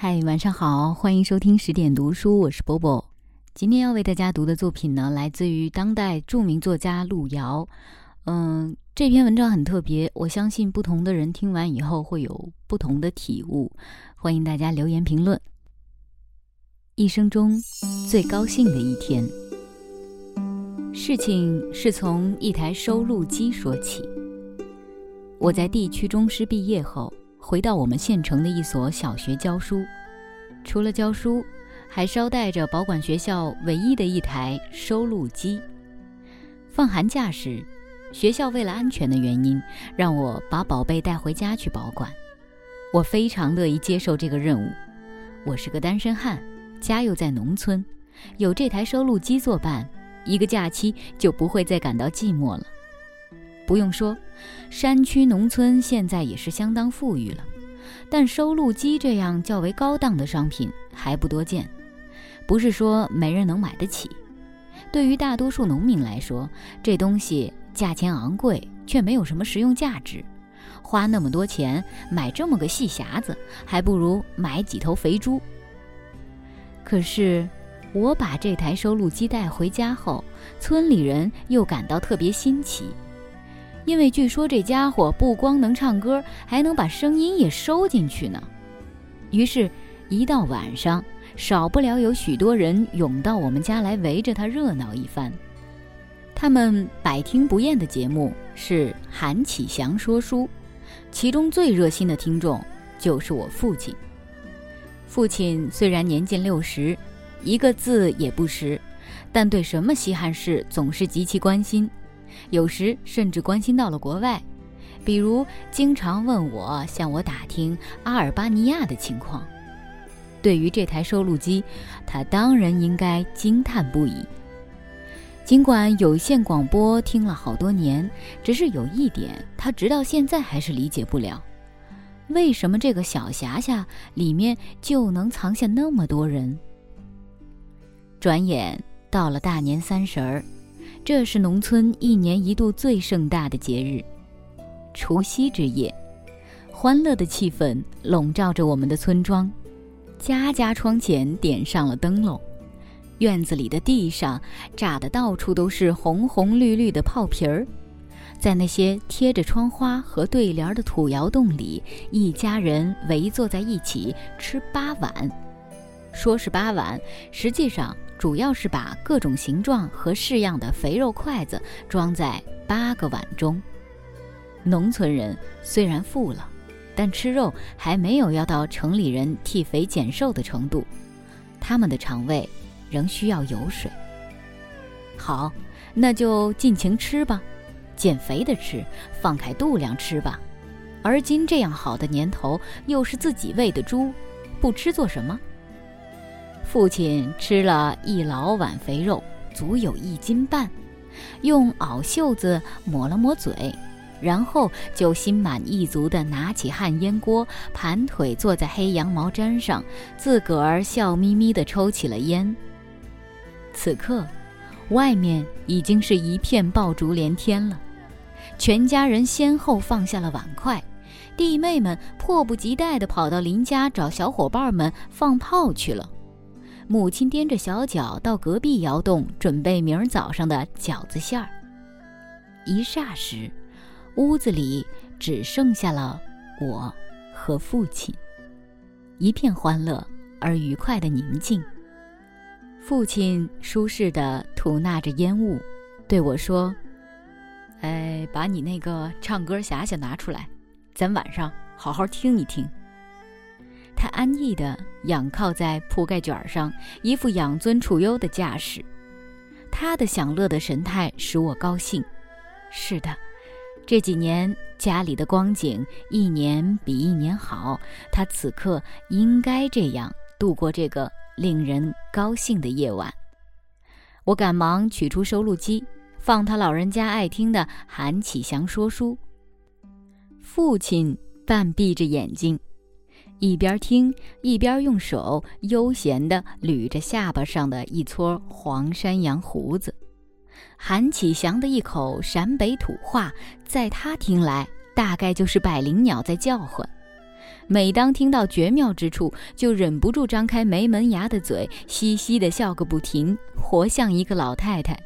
嗨，晚上好，欢迎收听十点读书，我是波波。今天要为大家读的作品呢，来自于当代著名作家路遥。嗯，这篇文章很特别，我相信不同的人听完以后会有不同的体悟。欢迎大家留言评论。一生中最高兴的一天，事情是从一台收录机说起。我在地区中师毕业后。回到我们县城的一所小学教书，除了教书，还捎带着保管学校唯一的一台收录机。放寒假时，学校为了安全的原因，让我把宝贝带回家去保管。我非常乐意接受这个任务。我是个单身汉，家又在农村，有这台收录机作伴，一个假期就不会再感到寂寞了。不用说，山区农村现在也是相当富裕了，但收录机这样较为高档的商品还不多见。不是说没人能买得起，对于大多数农民来说，这东西价钱昂贵，却没有什么实用价值。花那么多钱买这么个细匣子，还不如买几头肥猪。可是，我把这台收录机带回家后，村里人又感到特别新奇。因为据说这家伙不光能唱歌，还能把声音也收进去呢。于是，一到晚上，少不了有许多人涌到我们家来围着他热闹一番。他们百听不厌的节目是韩启祥说书，其中最热心的听众就是我父亲。父亲虽然年近六十，一个字也不识，但对什么稀罕事总是极其关心。有时甚至关心到了国外，比如经常问我向我打听阿尔巴尼亚的情况。对于这台收录机，他当然应该惊叹不已。尽管有线广播听了好多年，只是有一点他直到现在还是理解不了：为什么这个小匣匣里面就能藏下那么多人？转眼到了大年三十儿。这是农村一年一度最盛大的节日，除夕之夜，欢乐的气氛笼罩着我们的村庄，家家窗前点上了灯笼，院子里的地上炸得到处都是红红绿绿的炮皮儿，在那些贴着窗花和对联的土窑洞里，一家人围坐在一起吃八碗，说是八碗，实际上。主要是把各种形状和式样的肥肉筷子装在八个碗中。农村人虽然富了，但吃肉还没有要到城里人替肥减瘦的程度，他们的肠胃仍需要油水。好，那就尽情吃吧，减肥的吃，放开肚量吃吧。而今这样好的年头，又是自己喂的猪，不吃做什么？父亲吃了一老碗肥肉，足有一斤半，用袄袖子抹了抹嘴，然后就心满意足地拿起旱烟锅，盘腿坐在黑羊毛毡上，自个儿笑眯眯地抽起了烟。此刻，外面已经是一片爆竹连天了，全家人先后放下了碗筷，弟妹们迫不及待地跑到邻家找小伙伴们放炮去了。母亲踮着小脚到隔壁窑洞准备明儿早上的饺子馅儿。一霎时，屋子里只剩下了我和父亲，一片欢乐而愉快的宁静。父亲舒适地吐纳着烟雾，对我说：“哎，把你那个唱歌匣匣拿出来，咱晚上好好听一听。”他安逸地仰靠在铺盖卷上，一副养尊处优的架势。他的享乐的神态使我高兴。是的，这几年家里的光景一年比一年好，他此刻应该这样度过这个令人高兴的夜晚。我赶忙取出收录机，放他老人家爱听的韩启祥说书。父亲半闭着眼睛。一边听一边用手悠闲地捋着下巴上的一撮黄山羊胡子，韩启祥的一口陕北土话，在他听来大概就是百灵鸟在叫唤。每当听到绝妙之处，就忍不住张开没门牙的嘴，嘻嘻地笑个不停，活像一个老太太。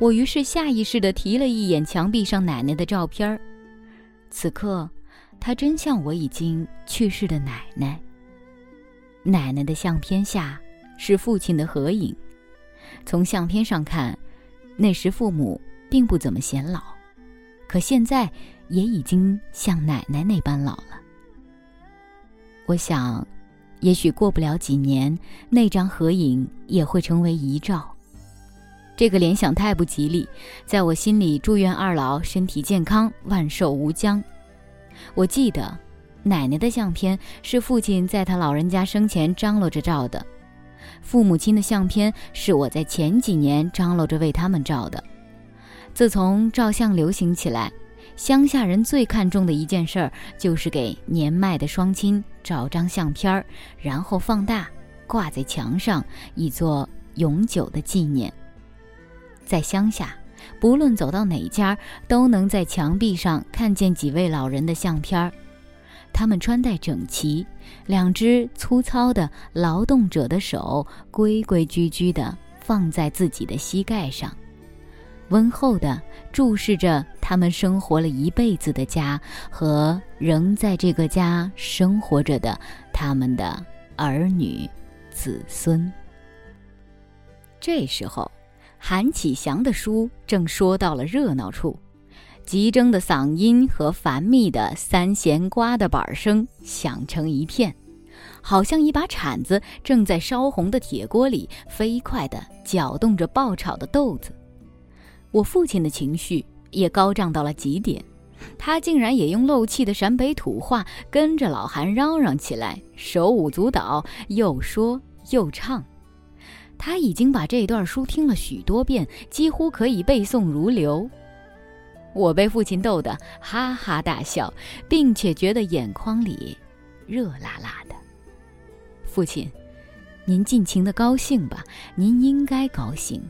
我于是下意识地提了一眼墙壁上奶奶的照片儿，此刻，她真像我已经去世的奶奶。奶奶的相片下是父亲的合影，从相片上看，那时父母并不怎么显老，可现在也已经像奶奶那般老了。我想，也许过不了几年，那张合影也会成为遗照。这个联想太不吉利，在我心里祝愿二老身体健康，万寿无疆。我记得，奶奶的相片是父亲在他老人家生前张罗着照的，父母亲的相片是我在前几年张罗着为他们照的。自从照相流行起来，乡下人最看重的一件事儿就是给年迈的双亲照张相片儿，然后放大挂在墙上，以作永久的纪念。在乡下，不论走到哪家，都能在墙壁上看见几位老人的相片儿。他们穿戴整齐，两只粗糙的劳动者的手规规矩矩地放在自己的膝盖上，温厚地注视着他们生活了一辈子的家和仍在这个家生活着的他们的儿女、子孙。这时候。韩启祥的书正说到了热闹处，急征的嗓音和繁密的三弦刮的板声响成一片，好像一把铲子正在烧红的铁锅里飞快地搅动着爆炒的豆子。我父亲的情绪也高涨到了极点，他竟然也用漏气的陕北土话跟着老韩嚷嚷起来，手舞足蹈，又说又唱。他已经把这段书听了许多遍，几乎可以背诵如流。我被父亲逗得哈哈大笑，并且觉得眼眶里热辣辣的。父亲，您尽情的高兴吧，您应该高兴。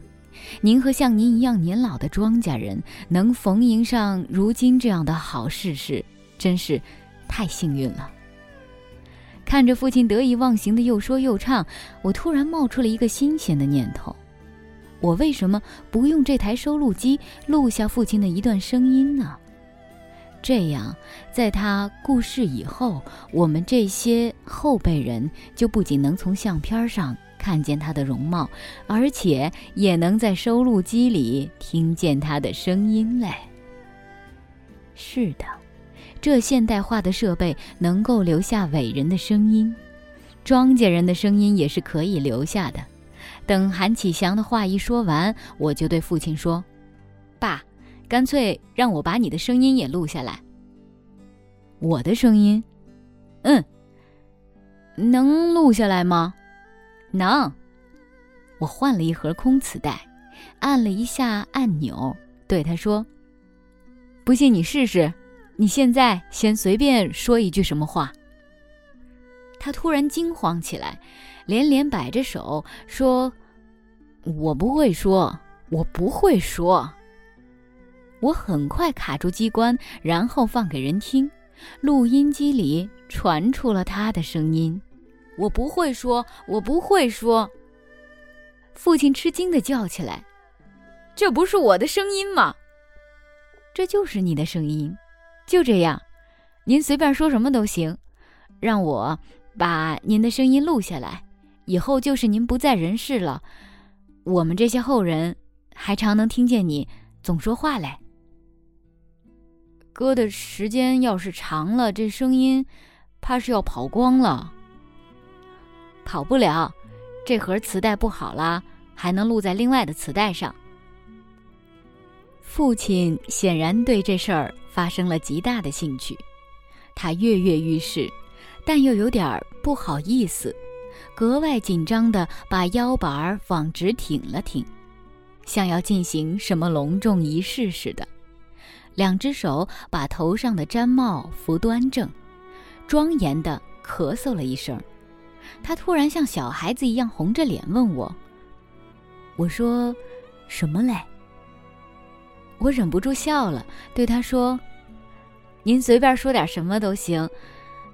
您和像您一样年老的庄稼人能逢迎上如今这样的好事事，真是太幸运了。看着父亲得意忘形的又说又唱，我突然冒出了一个新鲜的念头：我为什么不用这台收录机录下父亲的一段声音呢？这样，在他故世以后，我们这些后辈人就不仅能从相片上看见他的容貌，而且也能在收录机里听见他的声音嘞。是的。这现代化的设备能够留下伟人的声音，庄稼人的声音也是可以留下的。等韩启祥的话一说完，我就对父亲说：“爸，干脆让我把你的声音也录下来。”我的声音，嗯，能录下来吗？能。我换了一盒空磁带，按了一下按钮，对他说：“不信你试试。”你现在先随便说一句什么话。他突然惊慌起来，连连摆着手说：“我不会说，我不会说。”我很快卡住机关，然后放给人听。录音机里传出了他的声音：“我不会说，我不会说。”父亲吃惊地叫起来：“这不是我的声音吗？这就是你的声音。”就这样，您随便说什么都行，让我把您的声音录下来。以后就是您不在人世了，我们这些后人还常能听见你总说话嘞。搁的时间要是长了，这声音怕是要跑光了。跑不了，这盒磁带不好了，还能录在另外的磁带上。父亲显然对这事儿。发生了极大的兴趣，他跃跃欲试，但又有点不好意思，格外紧张地把腰板儿往直挺了挺，像要进行什么隆重仪式似的。两只手把头上的毡帽扶端正，庄严地咳嗽了一声。他突然像小孩子一样红着脸问我：“我说什么嘞？”我忍不住笑了，对他说：“您随便说点什么都行，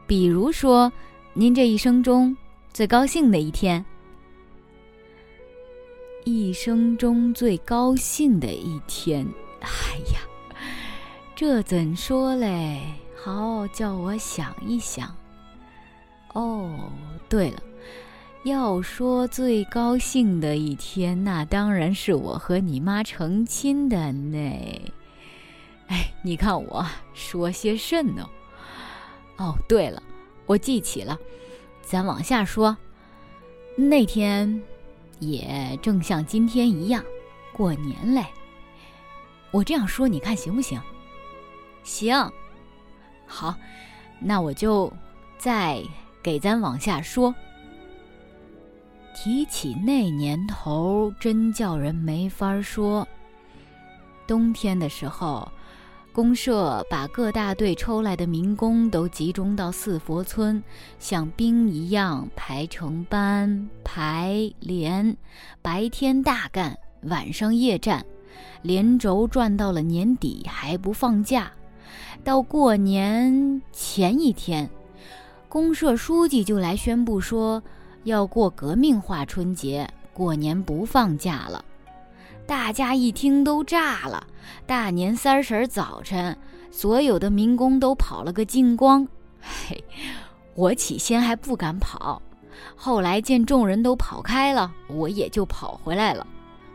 比如说，您这一生中最高兴的一天。一生中最高兴的一天，哎呀，这怎说嘞？好，叫我想一想。哦，对了，要说最高兴的一天，那当然是我和你妈成亲的那。哎，你看我说些甚呢？哦，对了，我记起了，咱往下说，那天。也正像今天一样，过年嘞。我这样说，你看行不行？行，好，那我就再给咱往下说。提起那年头，真叫人没法说。冬天的时候。公社把各大队抽来的民工都集中到四佛村，像兵一样排成班排连，白天大干，晚上夜战，连轴转到了年底还不放假。到过年前一天，公社书记就来宣布说要过革命化春节，过年不放假了。大家一听都炸了。大年三十早晨，所有的民工都跑了个精光。嘿，我起先还不敢跑，后来见众人都跑开了，我也就跑回来了。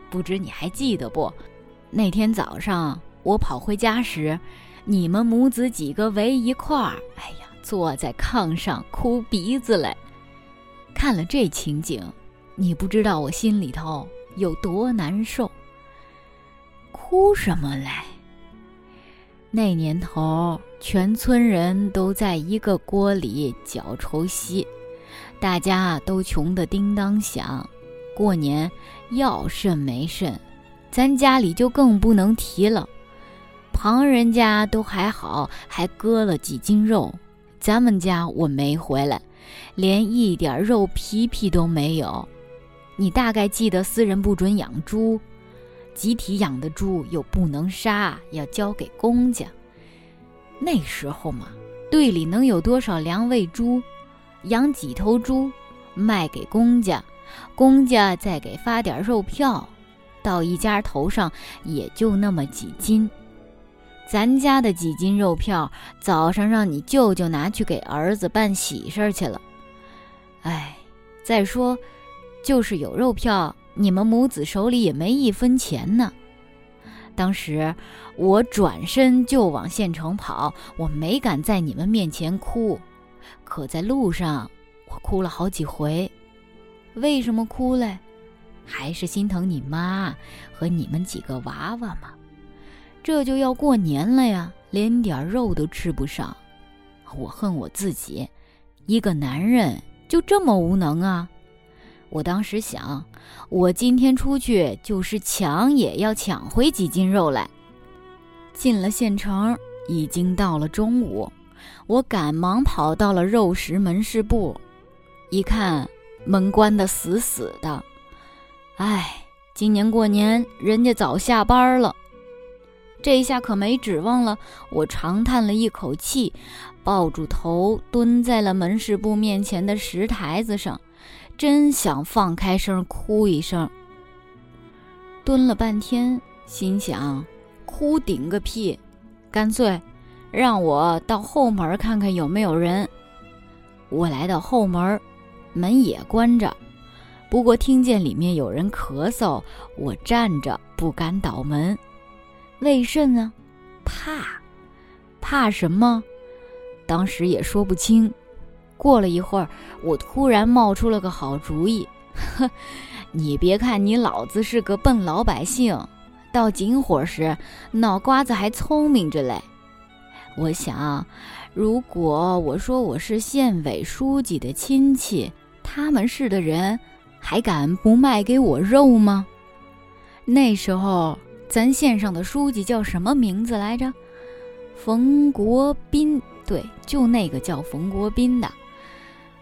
不知你还记得不？那天早上我跑回家时，你们母子几个围一块儿，哎呀，坐在炕上哭鼻子嘞。看了这情景，你不知道我心里头有多难受。哭什么嘞？那年头，全村人都在一个锅里搅稠稀，大家都穷得叮当响。过年要甚没甚，咱家里就更不能提了。旁人家都还好，还割了几斤肉，咱们家我没回来，连一点肉皮皮都没有。你大概记得私人不准养猪。集体养的猪又不能杀，要交给公家。那时候嘛，队里能有多少粮喂猪？养几头猪，卖给公家，公家再给发点肉票，到一家头上也就那么几斤。咱家的几斤肉票，早上让你舅舅拿去给儿子办喜事去了。哎，再说，就是有肉票。你们母子手里也没一分钱呢。当时我转身就往县城跑，我没敢在你们面前哭，可在路上我哭了好几回。为什么哭嘞？还是心疼你妈和你们几个娃娃嘛。这就要过年了呀，连点肉都吃不上。我恨我自己，一个男人就这么无能啊！我当时想，我今天出去就是抢，也要抢回几斤肉来。进了县城，已经到了中午，我赶忙跑到了肉食门市部，一看门关得死死的。哎，今年过年人家早下班了，这一下可没指望了。我长叹了一口气，抱住头蹲在了门市部面前的石台子上。真想放开声哭一声，蹲了半天，心想哭顶个屁，干脆让我到后门看看有没有人。我来到后门，门也关着，不过听见里面有人咳嗽，我站着不敢倒门。为甚呢？怕？怕什么？当时也说不清。过了一会儿，我突然冒出了个好主意。呵，你别看你老子是个笨老百姓，到紧火时脑瓜子还聪明着嘞。我想，如果我说我是县委书记的亲戚，他们市的人还敢不卖给我肉吗？那时候咱县上的书记叫什么名字来着？冯国斌，对，就那个叫冯国斌的。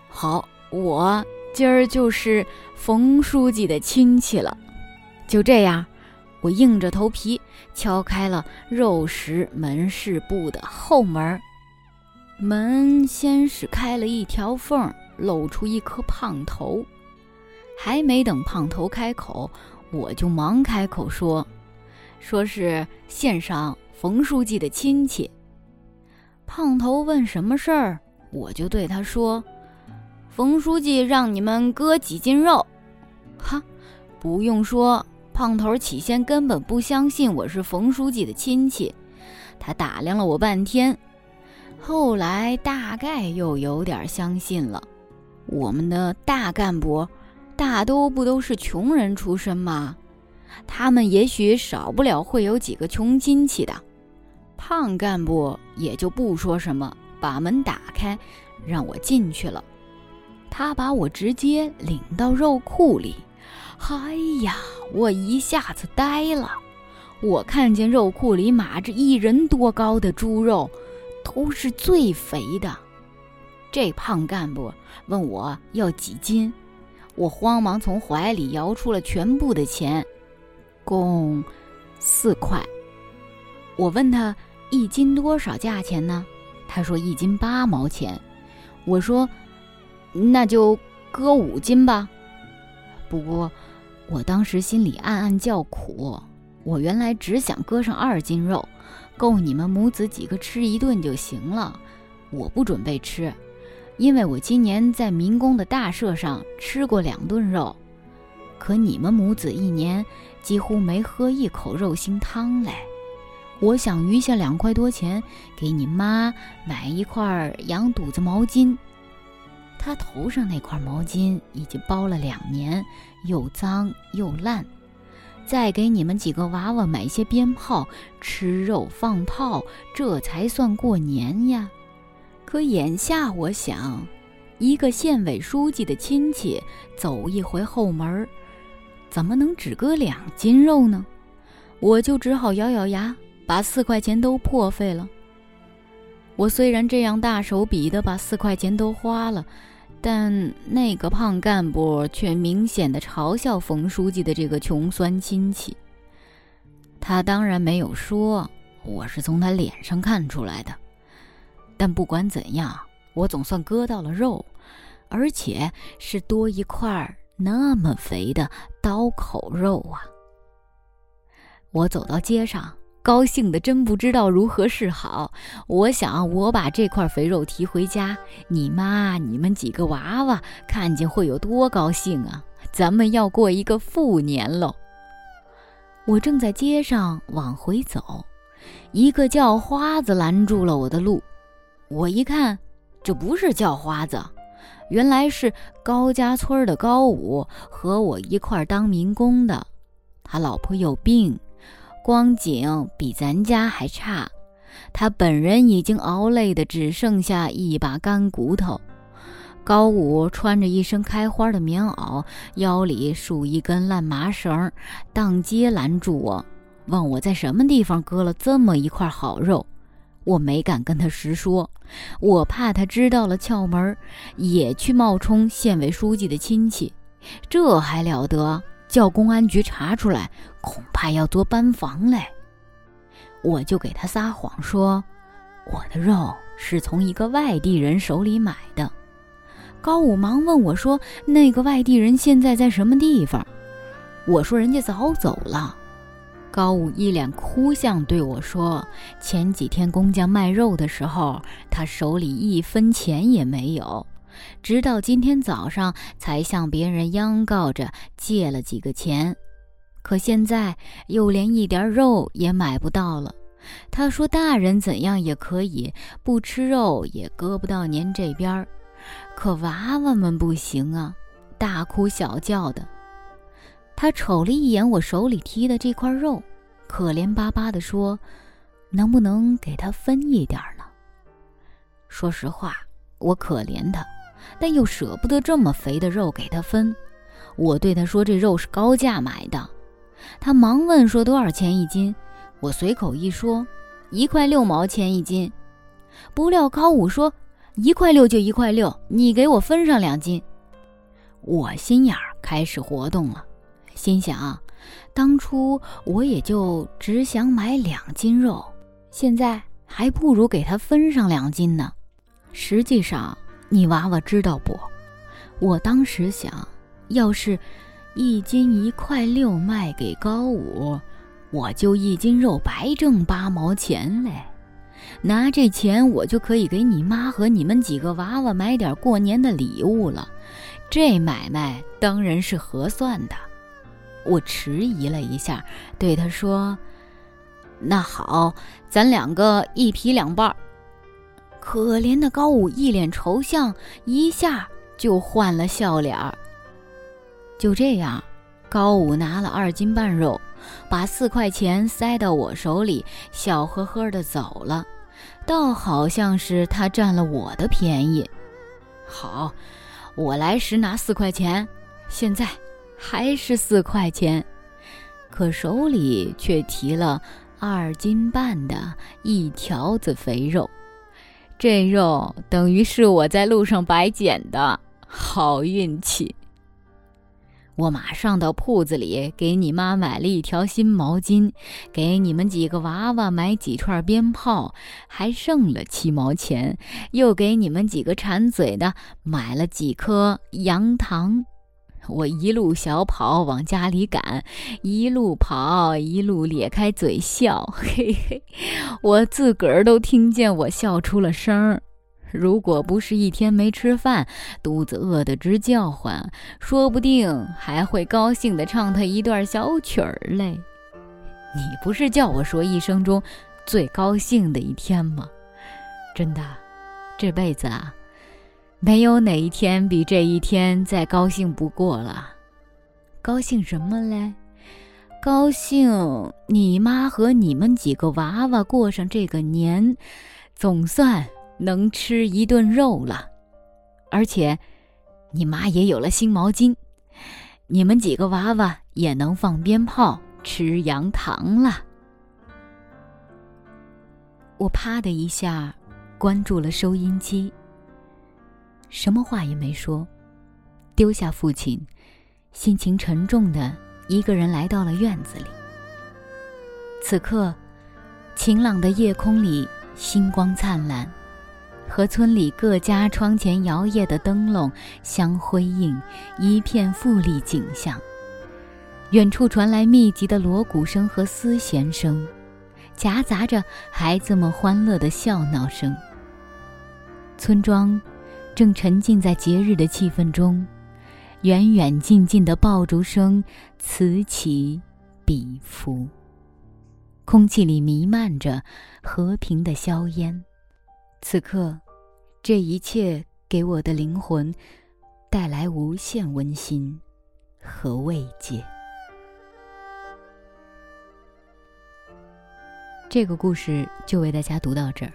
好，我今儿就是冯书记的亲戚了。就这样，我硬着头皮敲开了肉食门市部的后门。门先是开了一条缝，露出一颗胖头。还没等胖头开口，我就忙开口说：“说是县上冯书记的亲戚。”胖头问什么事儿，我就对他说：“冯书记让你们割几斤肉。”哈，不用说，胖头起先根本不相信我是冯书记的亲戚，他打量了我半天，后来大概又有点相信了。我们的大干部。大都不都是穷人出身吗？他们也许少不了会有几个穷亲戚的。胖干部也就不说什么，把门打开，让我进去了。他把我直接领到肉库里。哎呀，我一下子呆了。我看见肉库里码着一人多高的猪肉，都是最肥的。这胖干部问我要几斤。我慌忙从怀里摇出了全部的钱，共四块。我问他一斤多少价钱呢？他说一斤八毛钱。我说那就割五斤吧。不过我当时心里暗暗叫苦，我原来只想割上二斤肉，够你们母子几个吃一顿就行了。我不准备吃。因为我今年在民工的大社上吃过两顿肉，可你们母子一年几乎没喝一口肉腥汤嘞。我想余下两块多钱给你妈买一块羊肚子毛巾，她头上那块毛巾已经包了两年，又脏又烂。再给你们几个娃娃买些鞭炮，吃肉放炮，这才算过年呀。可眼下我想，一个县委书记的亲戚走一回后门，怎么能只割两斤肉呢？我就只好咬咬牙，把四块钱都破费了。我虽然这样大手笔的把四块钱都花了，但那个胖干部却明显的嘲笑冯书记的这个穷酸亲戚。他当然没有说，我是从他脸上看出来的。但不管怎样，我总算割到了肉，而且是多一块那么肥的刀口肉啊！我走到街上，高兴的真不知道如何是好。我想，我把这块肥肉提回家，你妈、你们几个娃娃看见会有多高兴啊！咱们要过一个富年喽！我正在街上往回走，一个叫花子拦住了我的路。我一看，这不是叫花子，原来是高家村的高武和我一块当民工的。他老婆有病，光景比咱家还差。他本人已经熬累的只剩下一把干骨头。高武穿着一身开花的棉袄，腰里束一根烂麻绳，当街拦住我，问我在什么地方割了这么一块好肉。我没敢跟他实说，我怕他知道了窍门，也去冒充县委书记的亲戚，这还了得？叫公安局查出来，恐怕要做班房嘞。我就给他撒谎说，我的肉是从一个外地人手里买的。高武忙问我说：“那个外地人现在在什么地方？”我说：“人家早走了。”高武一脸哭相对我说：“前几天工匠卖肉的时候，他手里一分钱也没有，直到今天早上才向别人央告着借了几个钱，可现在又连一点肉也买不到了。他说：大人怎样也可以，不吃肉也割不到您这边，可娃娃们不行啊，大哭小叫的。”他瞅了一眼我手里提的这块肉，可怜巴巴地说：“能不能给他分一点呢？”说实话，我可怜他，但又舍不得这么肥的肉给他分。我对他说：“这肉是高价买的。”他忙问说：“多少钱一斤？”我随口一说：“一块六毛钱一斤。”不料高武说：“一块六就一块六，你给我分上两斤。”我心眼儿开始活动了。心想，当初我也就只想买两斤肉，现在还不如给他分上两斤呢。实际上，你娃娃知道不？我当时想，要是一斤一块六卖给高五，我就一斤肉白挣八毛钱嘞。拿这钱，我就可以给你妈和你们几个娃娃买点过年的礼物了。这买卖当然是合算的。我迟疑了一下，对他说：“那好，咱两个一劈两半。”可怜的高武一脸愁相，一下就换了笑脸儿。就这样，高武拿了二斤半肉，把四块钱塞到我手里，笑呵呵的走了，倒好像是他占了我的便宜。好，我来时拿四块钱，现在还是四块钱，可手里却提了二斤半的一条子肥肉。这肉等于是我在路上白捡的，好运气！我马上到铺子里给你妈买了一条新毛巾，给你们几个娃娃买几串鞭炮，还剩了七毛钱，又给你们几个馋嘴的买了几颗羊糖。我一路小跑往家里赶，一路跑一路咧开嘴笑，嘿嘿，我自个儿都听见我笑出了声儿。如果不是一天没吃饭，肚子饿得直叫唤，说不定还会高兴地唱他一段小曲儿嘞。你不是叫我说一生中最高兴的一天吗？真的，这辈子啊。没有哪一天比这一天再高兴不过了。高兴什么嘞？高兴你妈和你们几个娃娃过上这个年，总算能吃一顿肉了。而且，你妈也有了新毛巾，你们几个娃娃也能放鞭炮、吃羊糖了。我啪的一下关住了收音机。什么话也没说，丢下父亲，心情沉重的一个人来到了院子里。此刻，晴朗的夜空里星光灿烂，和村里各家窗前摇曳的灯笼相辉映，一片富丽景象。远处传来密集的锣鼓声和丝弦声，夹杂着孩子们欢乐的笑闹声。村庄。正沉浸在节日的气氛中，远远近近的爆竹声此起彼伏，空气里弥漫着和平的硝烟。此刻，这一切给我的灵魂带来无限温馨和慰藉。这个故事就为大家读到这儿。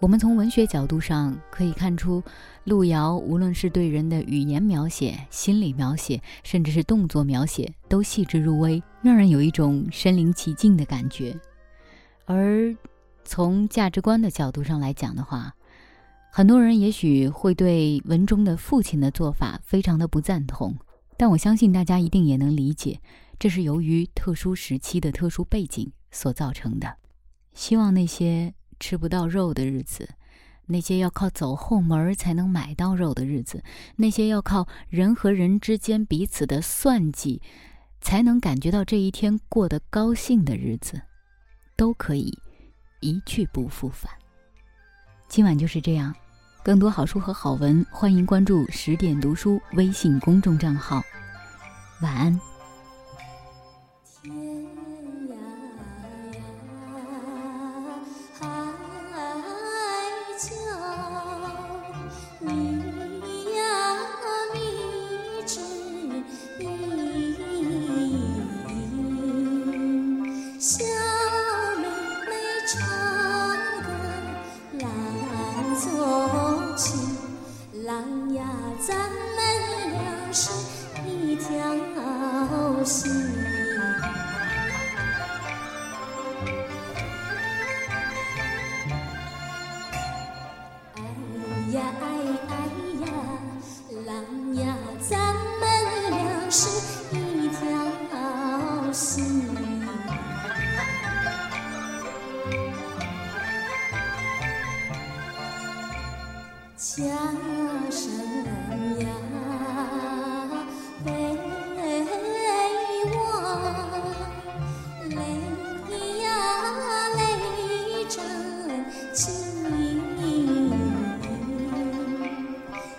我们从文学角度上可以看出，路遥无论是对人的语言描写、心理描写，甚至是动作描写，都细致入微，让人有一种身临其境的感觉。而从价值观的角度上来讲的话，很多人也许会对文中的父亲的做法非常的不赞同，但我相信大家一定也能理解，这是由于特殊时期的特殊背景所造成的。希望那些。吃不到肉的日子，那些要靠走后门才能买到肉的日子，那些要靠人和人之间彼此的算计，才能感觉到这一天过得高兴的日子，都可以一去不复返。今晚就是这样，更多好书和好文，欢迎关注十点读书微信公众账号。晚安。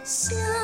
想。